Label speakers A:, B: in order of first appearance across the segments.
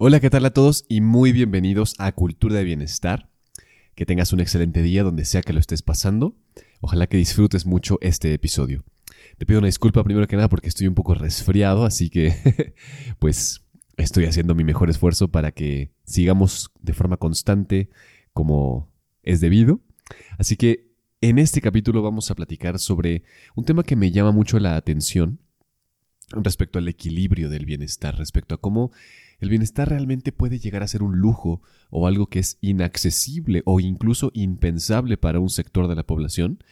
A: Hola, ¿qué tal a todos? Y muy bienvenidos a Cultura de Bienestar. Que tengas un excelente día donde sea que lo estés pasando. Ojalá que disfrutes mucho este episodio. Te pido una disculpa primero que nada porque estoy un poco resfriado, así que pues estoy haciendo mi mejor esfuerzo para que sigamos de forma constante como es debido. Así que en este capítulo vamos a platicar sobre un tema que me llama mucho la atención respecto al equilibrio del bienestar, respecto a cómo el bienestar realmente puede llegar a ser un lujo o algo que es inaccesible o incluso impensable para un sector de la población.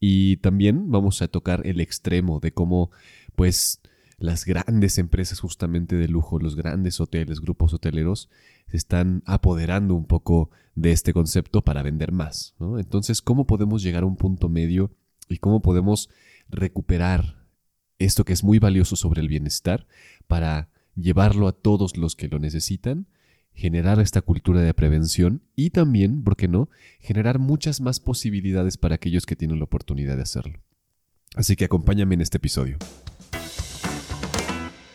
A: Y también vamos a tocar el extremo de cómo, pues, las grandes empresas justamente de lujo, los grandes hoteles, grupos hoteleros, se están apoderando un poco de este concepto para vender más. Entonces, ¿cómo podemos llegar a un punto medio y cómo podemos recuperar esto que es muy valioso sobre el bienestar para llevarlo a todos los que lo necesitan, generar esta cultura de prevención y también, ¿por qué no?, generar muchas más posibilidades para aquellos que tienen la oportunidad de hacerlo. Así que acompáñame en este episodio.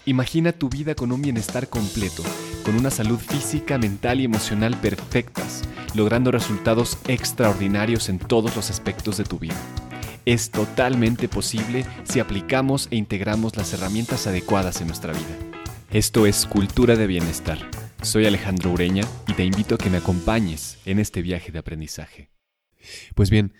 A: Imagina tu vida con un bienestar completo, con una salud física, mental y emocional perfectas, logrando resultados extraordinarios en todos los aspectos de tu vida. Es totalmente posible si aplicamos e integramos las herramientas adecuadas en nuestra vida. Esto es Cultura de Bienestar. Soy Alejandro Ureña y te invito a que me acompañes en este viaje de aprendizaje. Pues bien,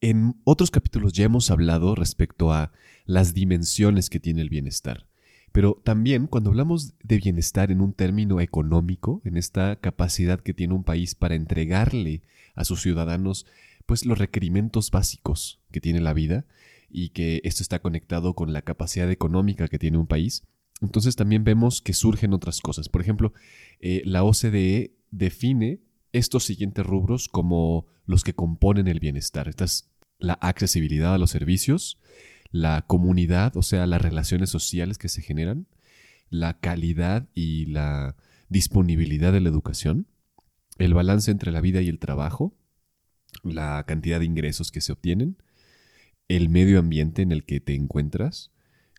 A: en otros capítulos ya hemos hablado respecto a las dimensiones que tiene el bienestar. Pero también cuando hablamos de bienestar en un término económico, en esta capacidad que tiene un país para entregarle a sus ciudadanos pues los requerimientos básicos que tiene la vida y que esto está conectado con la capacidad económica que tiene un país, entonces también vemos que surgen otras cosas. Por ejemplo, eh, la OCDE define estos siguientes rubros como los que componen el bienestar. Esta es la accesibilidad a los servicios, la comunidad, o sea, las relaciones sociales que se generan, la calidad y la disponibilidad de la educación, el balance entre la vida y el trabajo, la cantidad de ingresos que se obtienen, el medio ambiente en el que te encuentras,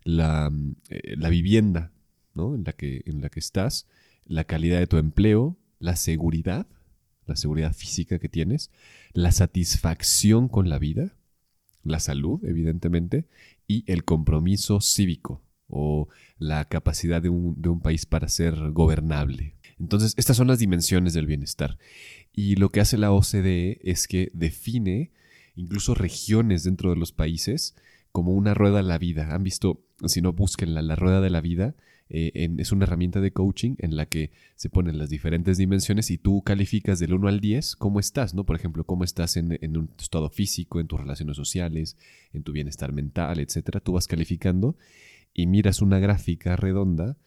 A: eh, la, vivienda ¿no? en, la que, en la que estás, la calidad de tu empleo, la seguridad, la seguridad física que tienes, la satisfacción con la vida, la salud, evidentemente, y el compromiso cívico o la capacidad de un, de un, país para ser gobernable. Entonces, estas son las dimensiones del bienestar. Y lo que hace la OCDE es que define incluso regiones dentro de los países como una rueda de la vida. Han visto, si no, búsquenla, la rueda de la vida. Eh, es una herramienta de coaching en la que se ponen las diferentes dimensiones y tú calificas del 1 al 10 cómo estás, ¿no? Por ejemplo, cómo estás en, en un estado físico, en tus relaciones sociales, en tu bienestar mental, etcétera. Tú vas calificando y miras una gráfica redonda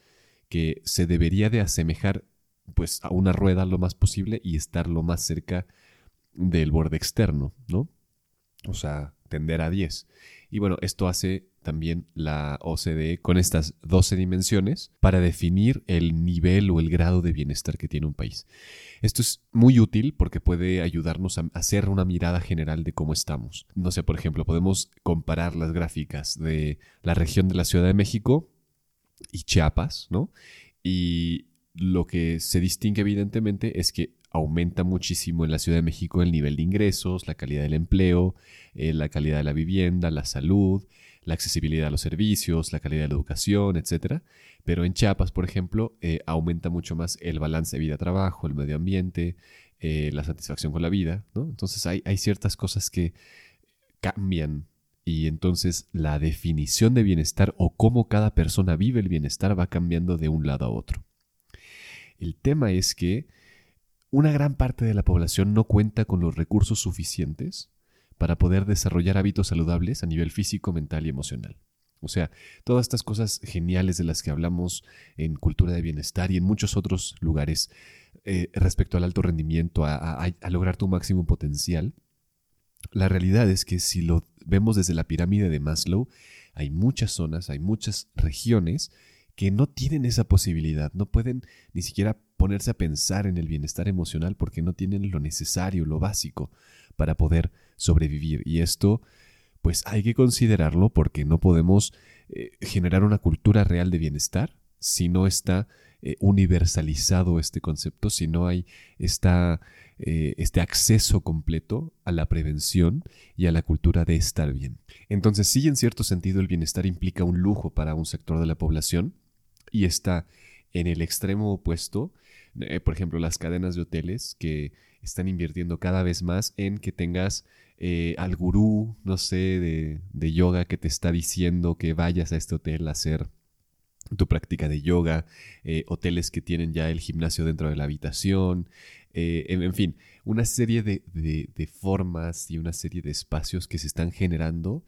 A: que se debería de asemejar pues a una rueda lo más posible y estar lo más cerca del borde externo, ¿no? O sea, tender a 10. Y bueno, esto hace también la OCDE con estas 12 dimensiones para definir el nivel o el grado de bienestar que tiene un país. Esto es muy útil porque puede ayudarnos a hacer una mirada general de cómo estamos. No sé, por ejemplo, podemos comparar las gráficas de la región de la Ciudad de México y Chiapas, ¿no? Y lo que se distingue evidentemente es que aumenta muchísimo en la Ciudad de México el nivel de ingresos, la calidad del empleo, eh, la calidad de la vivienda, la salud, la accesibilidad a los servicios, la calidad de la educación, etc. Pero en Chiapas, por ejemplo, eh, aumenta mucho más el balance vida-trabajo, el medio ambiente, eh, la satisfacción con la vida. ¿no? Entonces hay ciertas cosas que cambian y entonces la definición de bienestar o cómo cada persona vive el bienestar va cambiando de un lado a otro. El tema es que una gran parte de la población no cuenta con los recursos suficientes para poder desarrollar hábitos saludables a nivel físico, mental y emocional. O sea, todas estas cosas geniales de las que hablamos en cultura de bienestar y en muchos otros lugares eh, respecto al alto rendimiento, a, a lograr tu máximo potencial, la realidad es que si lo vemos desde la pirámide de Maslow, hay muchas zonas, hay muchas regiones que no tienen esa posibilidad, no pueden ni siquiera ponerse a pensar en el bienestar emocional porque no tienen lo necesario, lo básico para poder sobrevivir. Y esto, pues hay que considerarlo porque no podemos eh, generar una cultura real de bienestar si no está eh, universalizado este concepto, si no hay esta, eh, este acceso completo a la prevención y a la cultura de estar bien. Entonces sí, en cierto sentido, el bienestar implica un lujo para un sector de la población y está en el extremo opuesto, eh, por ejemplo, las cadenas de hoteles que están invirtiendo cada vez más en que tengas al gurú, no sé, de, de yoga que te está diciendo que vayas a este hotel a hacer tu práctica de yoga, eh, hoteles que tienen ya el gimnasio dentro de la habitación, eh, en, fin, una serie de, formas y una serie de espacios que se están generando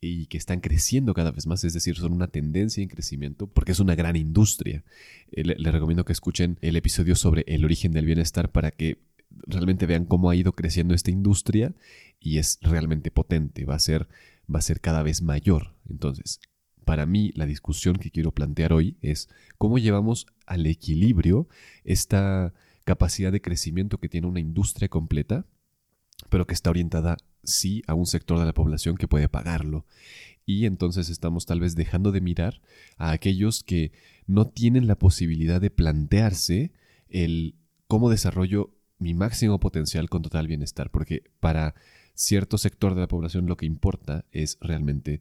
A: y que están creciendo cada vez más, es decir, son una tendencia en crecimiento porque es una gran industria. Eh, les le recomiendo que escuchen el episodio sobre el origen del bienestar para que realmente vean cómo ha ido creciendo esta industria y es realmente potente, va a ser, va a ser cada vez mayor. Entonces, para mí la discusión que quiero plantear hoy es cómo llevamos al equilibrio esta capacidad de crecimiento que tiene una industria completa, pero que está orientada sí a un sector de la población que puede pagarlo. Y entonces estamos tal vez dejando de mirar a aquellos que no tienen la posibilidad de plantearse el cómo desarrollo mi máximo potencial con total bienestar, porque para cierto sector de la población lo que importa es realmente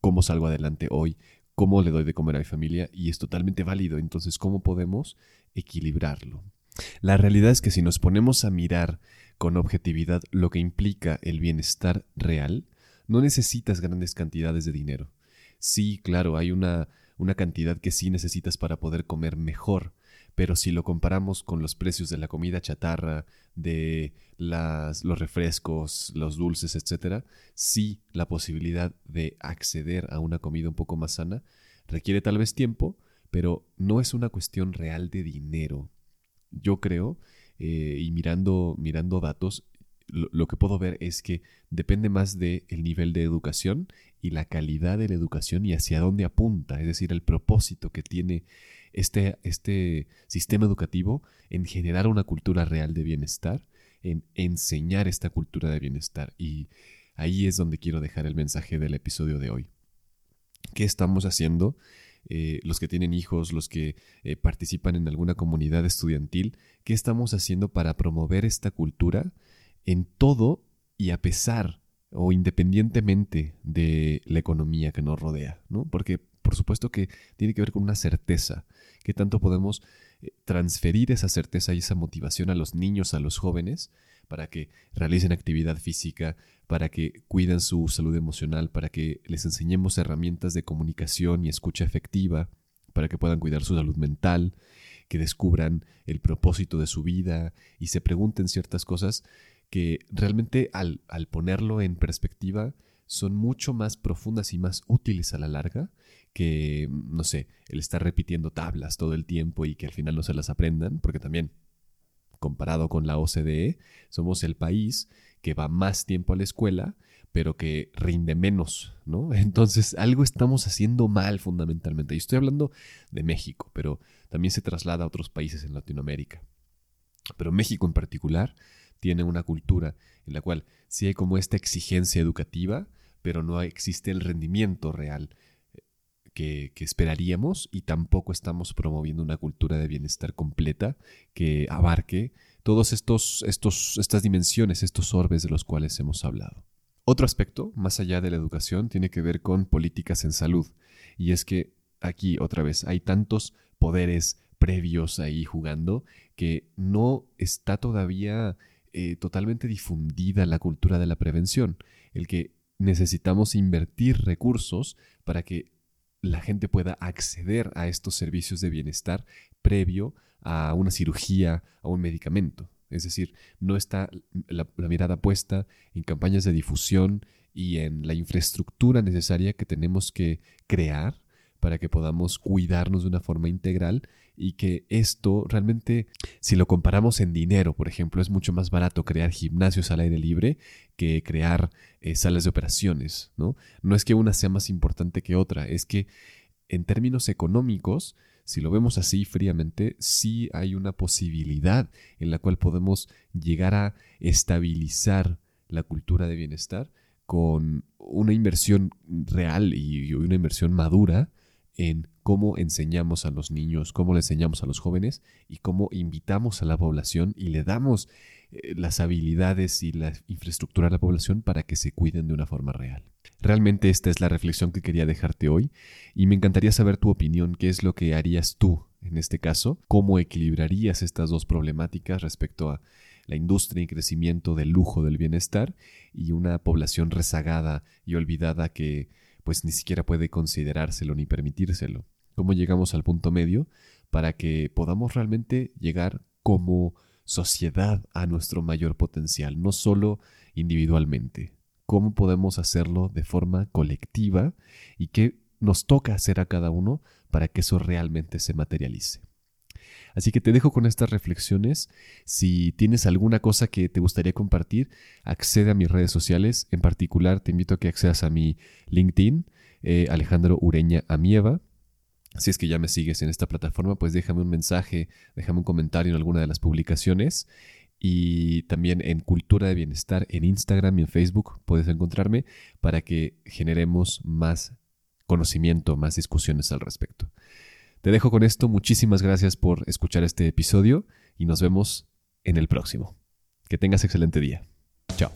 A: cómo salgo adelante hoy, cómo le doy de comer a mi familia y es totalmente válido. Entonces, ¿cómo podemos equilibrarlo? La realidad es que si nos ponemos a mirar con objetividad lo que implica el bienestar real, no necesitas grandes cantidades de dinero. Sí, claro, hay una, una cantidad que sí necesitas para poder comer mejor, pero si lo comparamos con los precios de la comida chatarra, de las, los refrescos, los dulces, etc., sí la posibilidad de acceder a una comida un poco más sana requiere tal vez tiempo, pero no es una cuestión real de dinero. Yo creo, eh, y mirando, mirando datos, lo, que puedo ver es que depende más del el nivel de educación y la calidad de la educación y hacia dónde apunta, es decir, el propósito que tiene este, este sistema educativo en generar una cultura real de bienestar, en enseñar esta cultura de bienestar. Y ahí es donde quiero dejar el mensaje del episodio de hoy. ¿Qué estamos haciendo? Eh, los que tienen hijos, los que eh, participan en alguna comunidad estudiantil, ¿qué estamos haciendo para promover esta cultura en todo y a pesar o independientemente de la economía que nos rodea? ¿no? Porque por supuesto que tiene que ver con una certeza. ¿Qué tanto podemos eh, transferir esa certeza y esa motivación a los niños, a los jóvenes, para que realicen actividad física, para que cuiden su salud emocional, para que les enseñemos herramientas de comunicación y escucha efectiva, para que puedan cuidar su salud mental, que descubran el propósito de su vida y se pregunten ciertas cosas que realmente al, al ponerlo en perspectiva son mucho más profundas y más útiles a la larga que, no sé, el estar repitiendo tablas todo el tiempo y que al final no se las aprendan, porque también, comparado con la OCDE, somos el país que va más tiempo a la escuela, pero que rinde menos, ¿no? Entonces, algo estamos haciendo mal fundamentalmente. Y estoy hablando de México, pero también se traslada a otros países en Latinoamérica. Pero México en particular tiene una cultura en la cual sí hay como esta exigencia educativa, pero no existe el rendimiento real que, esperaríamos y tampoco estamos promoviendo una cultura de bienestar completa que abarque todas estos, estos, estas dimensiones, estos orbes de los cuales hemos hablado. Otro aspecto, más allá de la educación, tiene que ver con políticas en salud. Y es que aquí, otra vez, hay tantos poderes previos ahí jugando que no está todavía eh, totalmente difundida la cultura de la prevención. El que necesitamos invertir recursos para que la gente pueda acceder a estos servicios de bienestar previo a una cirugía, a un medicamento. Es decir, no está la, mirada puesta en campañas de difusión y en la infraestructura necesaria que tenemos que crear para que podamos cuidarnos de una forma integral y que esto realmente, si lo comparamos en dinero, por ejemplo, es mucho más barato crear gimnasios al aire libre que crear eh, salas de operaciones, ¿no? No es que una sea más importante que otra, es que en términos económicos, si lo vemos así fríamente, sí hay una posibilidad en la cual podemos llegar a estabilizar la cultura de bienestar con una inversión real y una inversión madura en cómo enseñamos a los niños, cómo le enseñamos a los jóvenes y cómo invitamos a la población y le damos eh, las habilidades y la infraestructura a la población para que se cuiden de una forma real. Realmente esta es la reflexión que quería dejarte hoy y me encantaría saber tu opinión, qué es lo que harías tú en este caso, cómo equilibrarías estas dos problemáticas respecto a la industria y crecimiento del lujo del bienestar y una población rezagada y olvidada que pues ni siquiera puede considerárselo ni permitírselo. ¿Cómo llegamos al punto medio para que podamos realmente llegar como sociedad a nuestro mayor potencial, no solo individualmente? ¿Cómo podemos hacerlo de forma colectiva y qué nos toca hacer a cada uno para que eso realmente se materialice? Así que te dejo con estas reflexiones. Si tienes alguna cosa que te gustaría compartir, accede a mis redes sociales. En particular, te invito a que accedas a mi LinkedIn, eh, Alejandro Ureña Amieva. Si es que ya me sigues en esta plataforma, pues déjame un mensaje, déjame un comentario en alguna de las publicaciones. Y también en Cultura de Bienestar en Instagram y en Facebook puedes encontrarme para que generemos más conocimiento, más discusiones al respecto. Te dejo con esto. Muchísimas gracias por escuchar este episodio y nos vemos en el próximo. Que tengas excelente día. Chao.